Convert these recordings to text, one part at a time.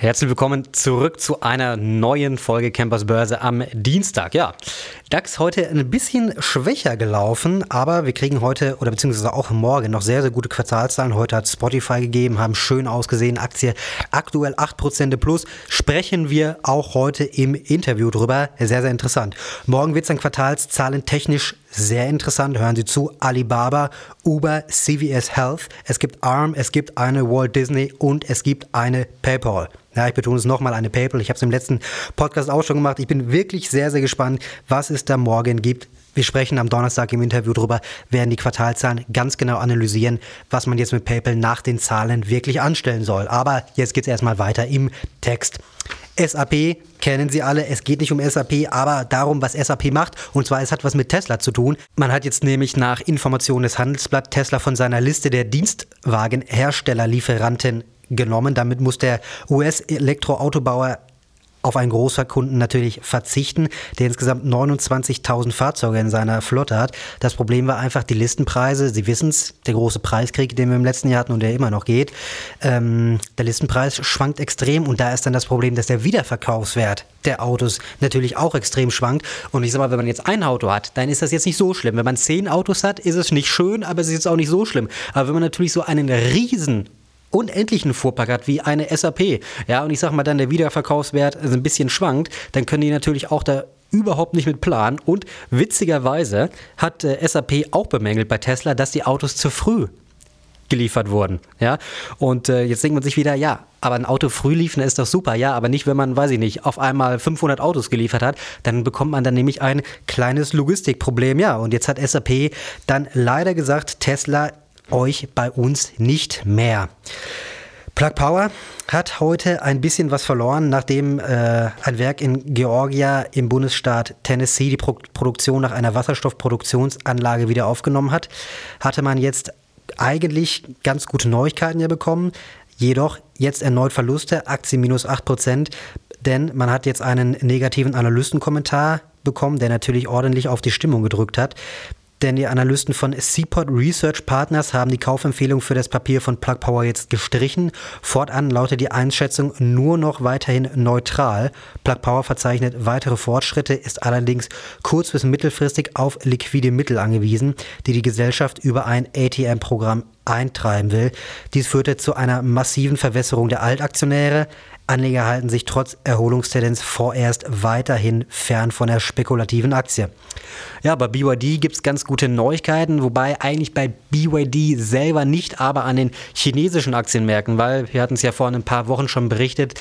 Herzlich willkommen zurück zu einer neuen Folge Campers Börse am Dienstag. Ja, DAX heute ein bisschen schwächer gelaufen, aber wir kriegen heute oder beziehungsweise auch morgen noch sehr, sehr gute Quartalzahlen. Heute hat Spotify gegeben, haben schön ausgesehen, Aktie aktuell 8% plus. Sprechen wir auch heute im Interview drüber. Sehr, sehr interessant. Morgen wird es dann Quartalszahlen technisch sehr interessant. Hören Sie zu. Alibaba, Uber, CVS Health. Es gibt ARM, es gibt eine Walt Disney und es gibt eine PayPal. Ja, ich betone es nochmal, eine PayPal. Ich habe es im letzten Podcast auch schon gemacht. Ich bin wirklich sehr, sehr gespannt, was es da morgen gibt. Wir sprechen am Donnerstag im Interview drüber, werden die Quartalzahlen ganz genau analysieren, was man jetzt mit PayPal nach den Zahlen wirklich anstellen soll. Aber jetzt geht es erstmal weiter im Text. SAP kennen Sie alle. Es geht nicht um SAP, aber darum, was SAP macht. Und zwar, es hat was mit Tesla zu tun. Man hat jetzt nämlich nach Informationen des Handelsblatt Tesla von seiner Liste der Dienstwagenherstellerlieferanten genommen. Damit muss der US-Elektroautobauer auf einen Großverkunden natürlich verzichten, der insgesamt 29.000 Fahrzeuge in seiner Flotte hat. Das Problem war einfach die Listenpreise. Sie wissen es, der große Preiskrieg, den wir im letzten Jahr hatten und der immer noch geht. Ähm, der Listenpreis schwankt extrem und da ist dann das Problem, dass der Wiederverkaufswert der Autos natürlich auch extrem schwankt. Und ich sag mal, wenn man jetzt ein Auto hat, dann ist das jetzt nicht so schlimm. Wenn man zehn Autos hat, ist es nicht schön, aber es ist jetzt auch nicht so schlimm. Aber wenn man natürlich so einen riesen unendlichen Fuhrpark hat wie eine SAP, ja, und ich sag mal dann der Wiederverkaufswert also ein bisschen schwankt, dann können die natürlich auch da überhaupt nicht mit planen. Und witzigerweise hat äh, SAP auch bemängelt bei Tesla, dass die Autos zu früh geliefert wurden. Ja? Und äh, jetzt denkt man sich wieder, ja, aber ein Auto früh liefern ist doch super, ja, aber nicht, wenn man, weiß ich nicht, auf einmal 500 Autos geliefert hat, dann bekommt man dann nämlich ein kleines Logistikproblem, ja. Und jetzt hat SAP dann leider gesagt, Tesla euch bei uns nicht mehr. Plug Power hat heute ein bisschen was verloren, nachdem äh, ein Werk in Georgia im Bundesstaat Tennessee die Pro Produktion nach einer Wasserstoffproduktionsanlage wieder aufgenommen hat. Hatte man jetzt eigentlich ganz gute Neuigkeiten ja bekommen. Jedoch jetzt erneut Verluste, Aktie minus 8%, denn man hat jetzt einen negativen Analystenkommentar bekommen, der natürlich ordentlich auf die Stimmung gedrückt hat denn die Analysten von Seaport Research Partners haben die Kaufempfehlung für das Papier von Plug Power jetzt gestrichen. Fortan lautet die Einschätzung nur noch weiterhin neutral. Plug Power verzeichnet weitere Fortschritte, ist allerdings kurz- bis mittelfristig auf liquide Mittel angewiesen, die die Gesellschaft über ein ATM-Programm eintreiben will. Dies führte zu einer massiven Verwässerung der Altaktionäre. Anleger halten sich trotz Erholungstendenz vorerst weiterhin fern von der spekulativen Aktie. Ja, bei BYD gibt es ganz gute Neuigkeiten, wobei eigentlich bei BYD selber nicht, aber an den chinesischen Aktienmärkten, weil wir hatten es ja vor ein paar Wochen schon berichtet,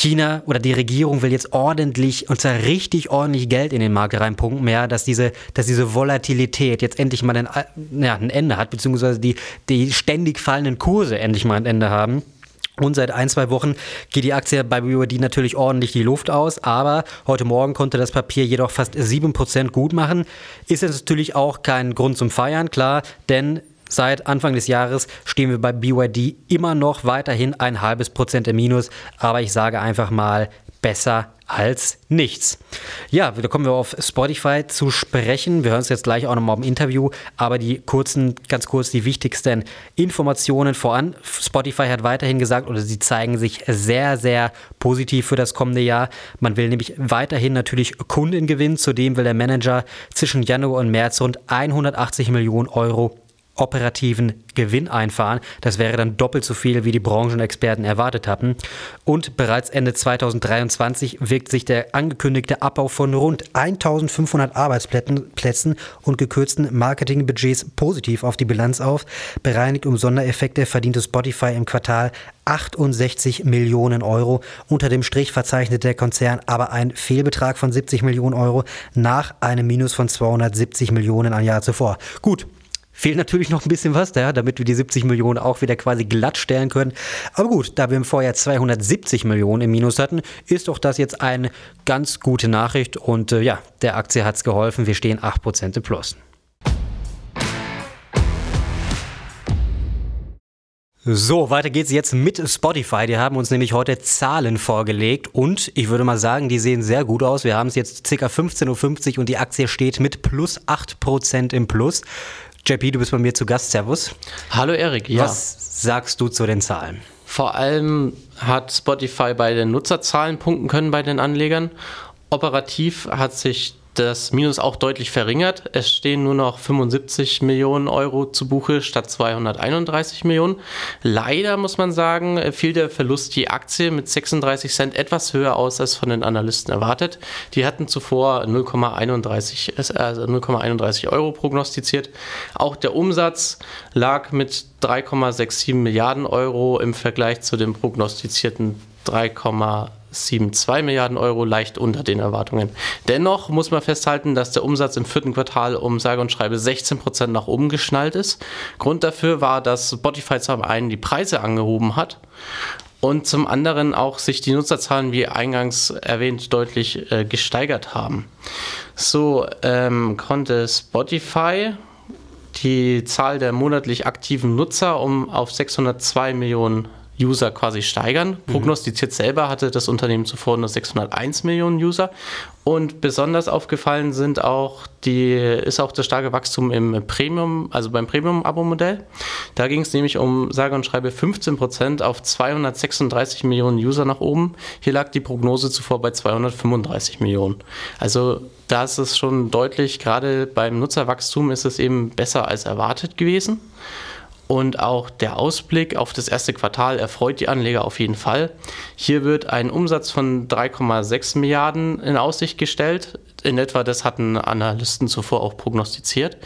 China oder die Regierung will jetzt ordentlich, und zwar richtig ordentlich Geld in den Markt reinpumpen, ja, dass diese, dass diese Volatilität jetzt endlich mal ein, ja, ein Ende hat, beziehungsweise die, die ständig fallenden Kurse endlich mal ein Ende haben. Und seit ein, zwei Wochen geht die Aktie bei BYD natürlich ordentlich die Luft aus, aber heute Morgen konnte das Papier jedoch fast 7% gut machen. Ist jetzt natürlich auch kein Grund zum Feiern, klar, denn Seit Anfang des Jahres stehen wir bei BYD immer noch weiterhin ein halbes Prozent im Minus, aber ich sage einfach mal besser als nichts. Ja, da kommen wir auf Spotify zu sprechen. Wir hören es jetzt gleich auch nochmal im Interview, aber die kurzen, ganz kurz die wichtigsten Informationen voran. Spotify hat weiterhin gesagt, oder sie zeigen sich sehr, sehr positiv für das kommende Jahr. Man will nämlich weiterhin natürlich Kunden gewinnen. Zudem will der Manager zwischen Januar und März rund 180 Millionen Euro operativen Gewinn einfahren. Das wäre dann doppelt so viel, wie die Branchenexperten erwartet hatten. Und bereits Ende 2023 wirkt sich der angekündigte Abbau von rund 1500 Arbeitsplätzen und gekürzten Marketingbudgets positiv auf die Bilanz auf. Bereinigt um Sondereffekte verdiente Spotify im Quartal 68 Millionen Euro. Unter dem Strich verzeichnet der Konzern aber einen Fehlbetrag von 70 Millionen Euro nach einem Minus von 270 Millionen ein Jahr zuvor. Gut, Fehlt natürlich noch ein bisschen was, ja, damit wir die 70 Millionen auch wieder quasi glatt stellen können. Aber gut, da wir im Vorjahr 270 Millionen im Minus hatten, ist doch das jetzt eine ganz gute Nachricht. Und äh, ja, der Aktie hat es geholfen. Wir stehen 8% im Plus. So, weiter geht's jetzt mit Spotify. Die haben uns nämlich heute Zahlen vorgelegt und ich würde mal sagen, die sehen sehr gut aus. Wir haben es jetzt ca. 15.50 Uhr und die Aktie steht mit plus 8% im Plus. JP, du bist bei mir zu Gast. Servus. Hallo Erik, ja. Was sagst du zu den Zahlen? Vor allem hat Spotify bei den Nutzerzahlen punkten können bei den Anlegern. Operativ hat sich das Minus auch deutlich verringert. Es stehen nur noch 75 Millionen Euro zu Buche statt 231 Millionen. Leider muss man sagen, fiel der Verlust die Aktie mit 36 Cent etwas höher aus als von den Analysten erwartet. Die hatten zuvor 0,31 also 0,31 Euro prognostiziert. Auch der Umsatz lag mit 3,67 Milliarden Euro im Vergleich zu dem prognostizierten 3, 7,2 Milliarden Euro leicht unter den Erwartungen. Dennoch muss man festhalten, dass der Umsatz im vierten Quartal um sage und schreibe 16 Prozent nach oben geschnallt ist. Grund dafür war, dass Spotify zum einen die Preise angehoben hat und zum anderen auch sich die Nutzerzahlen, wie eingangs erwähnt, deutlich äh, gesteigert haben. So ähm, konnte Spotify die Zahl der monatlich aktiven Nutzer um auf 602 Millionen User quasi steigern. Mhm. Prognostiziert selber hatte das Unternehmen zuvor nur 601 Millionen User. Und besonders aufgefallen sind auch die, ist auch das starke Wachstum im Premium, also beim Premium-Abo-Modell. Da ging es nämlich um, sage und schreibe, 15 Prozent auf 236 Millionen User nach oben. Hier lag die Prognose zuvor bei 235 Millionen. Also da ist es schon deutlich, gerade beim Nutzerwachstum ist es eben besser als erwartet gewesen. Und auch der Ausblick auf das erste Quartal erfreut die Anleger auf jeden Fall. Hier wird ein Umsatz von 3,6 Milliarden in Aussicht gestellt. In etwa das hatten Analysten zuvor auch prognostiziert.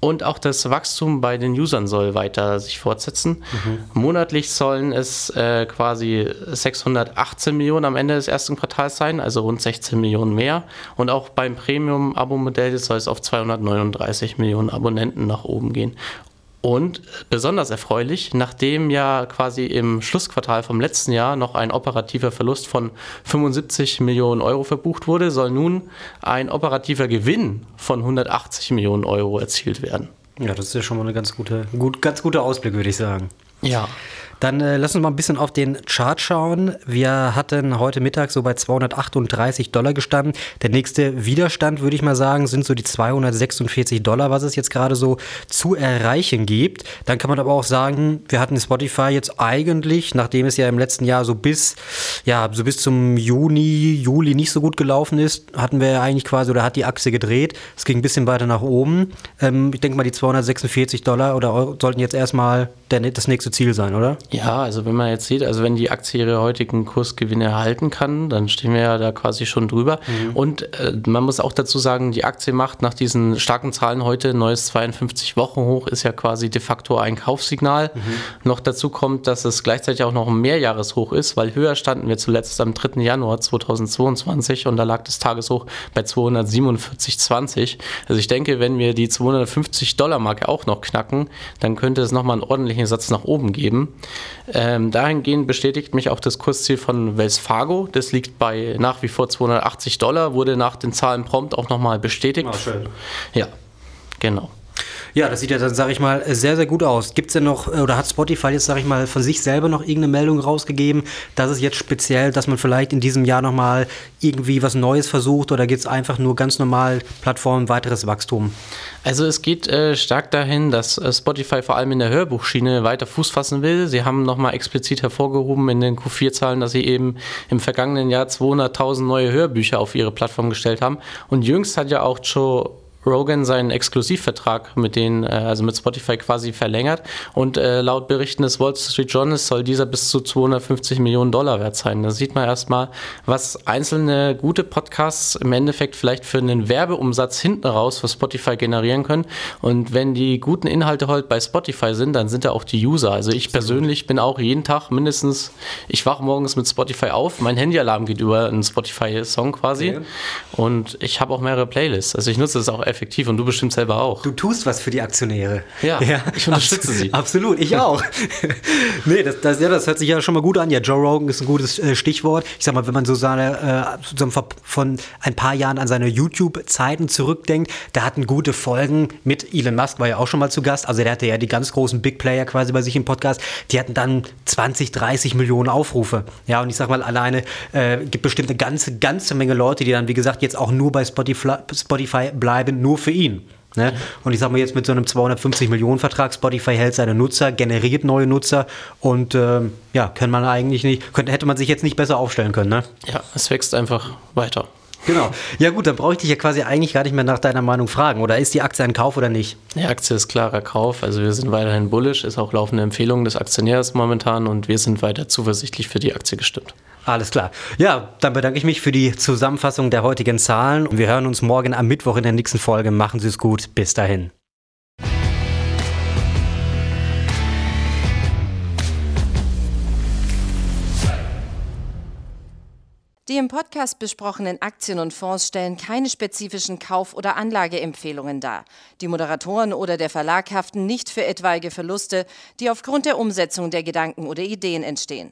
Und auch das Wachstum bei den Usern soll weiter sich fortsetzen. Mhm. Monatlich sollen es äh, quasi 618 Millionen am Ende des ersten Quartals sein, also rund 16 Millionen mehr. Und auch beim Premium-Abo-Modell soll es auf 239 Millionen Abonnenten nach oben gehen. Und besonders erfreulich, nachdem ja quasi im Schlussquartal vom letzten Jahr noch ein operativer Verlust von 75 Millionen Euro verbucht wurde, soll nun ein operativer Gewinn von 180 Millionen Euro erzielt werden. Ja, das ist ja schon mal ein ganz, gute, gut, ganz guter Ausblick, würde ich sagen. Ja. Dann äh, lass uns mal ein bisschen auf den Chart schauen. Wir hatten heute Mittag so bei 238 Dollar gestanden. Der nächste Widerstand, würde ich mal sagen, sind so die 246 Dollar, was es jetzt gerade so zu erreichen gibt. Dann kann man aber auch sagen, wir hatten Spotify jetzt eigentlich, nachdem es ja im letzten Jahr so bis, ja, so bis zum Juni, Juli nicht so gut gelaufen ist, hatten wir ja eigentlich quasi, oder hat die Achse gedreht. Es ging ein bisschen weiter nach oben. Ähm, ich denke mal, die 246 Dollar oder Euro sollten jetzt erstmal der, das nächste Ziel sein, oder? Ja, also wenn man jetzt sieht, also wenn die Aktie ihre heutigen Kursgewinne erhalten kann, dann stehen wir ja da quasi schon drüber. Mhm. Und äh, man muss auch dazu sagen, die Aktie macht nach diesen starken Zahlen heute neues 52 Wochen hoch, ist ja quasi de facto ein Kaufsignal. Mhm. Noch dazu kommt, dass es gleichzeitig auch noch ein Mehrjahreshoch ist, weil höher standen wir zuletzt am 3. Januar 2022 und da lag das Tageshoch bei 247,20. Also ich denke, wenn wir die 250 Dollar Marke auch noch knacken, dann könnte es nochmal einen ordentlichen Satz nach oben geben. Ähm, dahingehend bestätigt mich auch das Kursziel von Wells Fargo. Das liegt bei nach wie vor 280 Dollar, wurde nach den Zahlen prompt auch nochmal bestätigt. Ah, schön. Ja, genau. Ja, das sieht ja dann, sage ich mal, sehr, sehr gut aus. Gibt es denn noch, oder hat Spotify jetzt, sage ich mal, von sich selber noch irgendeine Meldung rausgegeben, dass es jetzt speziell, dass man vielleicht in diesem Jahr nochmal irgendwie was Neues versucht oder geht es einfach nur ganz normal Plattform, weiteres Wachstum? Also es geht äh, stark dahin, dass äh, Spotify vor allem in der Hörbuchschiene weiter Fuß fassen will. Sie haben nochmal explizit hervorgehoben in den Q4-Zahlen, dass sie eben im vergangenen Jahr 200.000 neue Hörbücher auf ihre Plattform gestellt haben. Und jüngst hat ja auch Joe Rogan seinen Exklusivvertrag mit den, äh, also mit Spotify quasi verlängert und äh, laut Berichten des Wall Street Journals soll dieser bis zu 250 Millionen Dollar wert sein. Da sieht man erstmal, was einzelne gute Podcasts im Endeffekt vielleicht für einen Werbeumsatz hinten raus für Spotify generieren können. Und wenn die guten Inhalte heute bei Spotify sind, dann sind da auch die User. Also ich persönlich bin auch jeden Tag mindestens, ich wache morgens mit Spotify auf, mein Handyalarm geht über einen Spotify-Song quasi okay. und ich habe auch mehrere Playlists. Also ich nutze das auch effektiv und du bestimmt selber auch. Du tust was für die Aktionäre. Ja, ja. ich unterstütze sie. Absolut, ich auch. nee, das, das, ja, das hört sich ja schon mal gut an. Ja, Joe Rogan ist ein gutes äh, Stichwort. Ich sag mal, wenn man so seine, äh, so von ein paar Jahren an seine YouTube-Zeiten zurückdenkt, da hatten gute Folgen mit Elon Musk, war ja auch schon mal zu Gast. Also der hatte ja die ganz großen Big Player quasi bei sich im Podcast. Die hatten dann 20, 30 Millionen Aufrufe. Ja, und ich sag mal, alleine äh, gibt bestimmt eine ganze, ganze Menge Leute, die dann, wie gesagt, jetzt auch nur bei Spotify, Spotify bleiben, nur für ihn. Ne? Und ich sag mal jetzt mit so einem 250 Millionen Vertrag, Spotify hält seine Nutzer, generiert neue Nutzer und ähm, ja, kann man eigentlich nicht, könnte, hätte man sich jetzt nicht besser aufstellen können. Ne? Ja, es wächst einfach weiter. Genau. Ja gut, dann brauche ich dich ja quasi eigentlich gar nicht mehr nach deiner Meinung fragen. Oder ist die Aktie ein Kauf oder nicht? Die Aktie ist klarer Kauf. Also wir sind weiterhin bullish, ist auch laufende Empfehlung des Aktionärs momentan und wir sind weiter zuversichtlich für die Aktie gestimmt. Alles klar. Ja, dann bedanke ich mich für die Zusammenfassung der heutigen Zahlen. Wir hören uns morgen am Mittwoch in der nächsten Folge. Machen Sie es gut. Bis dahin. Die im Podcast besprochenen Aktien und Fonds stellen keine spezifischen Kauf- oder Anlageempfehlungen dar. Die Moderatoren oder der Verlag haften nicht für etwaige Verluste, die aufgrund der Umsetzung der Gedanken oder Ideen entstehen.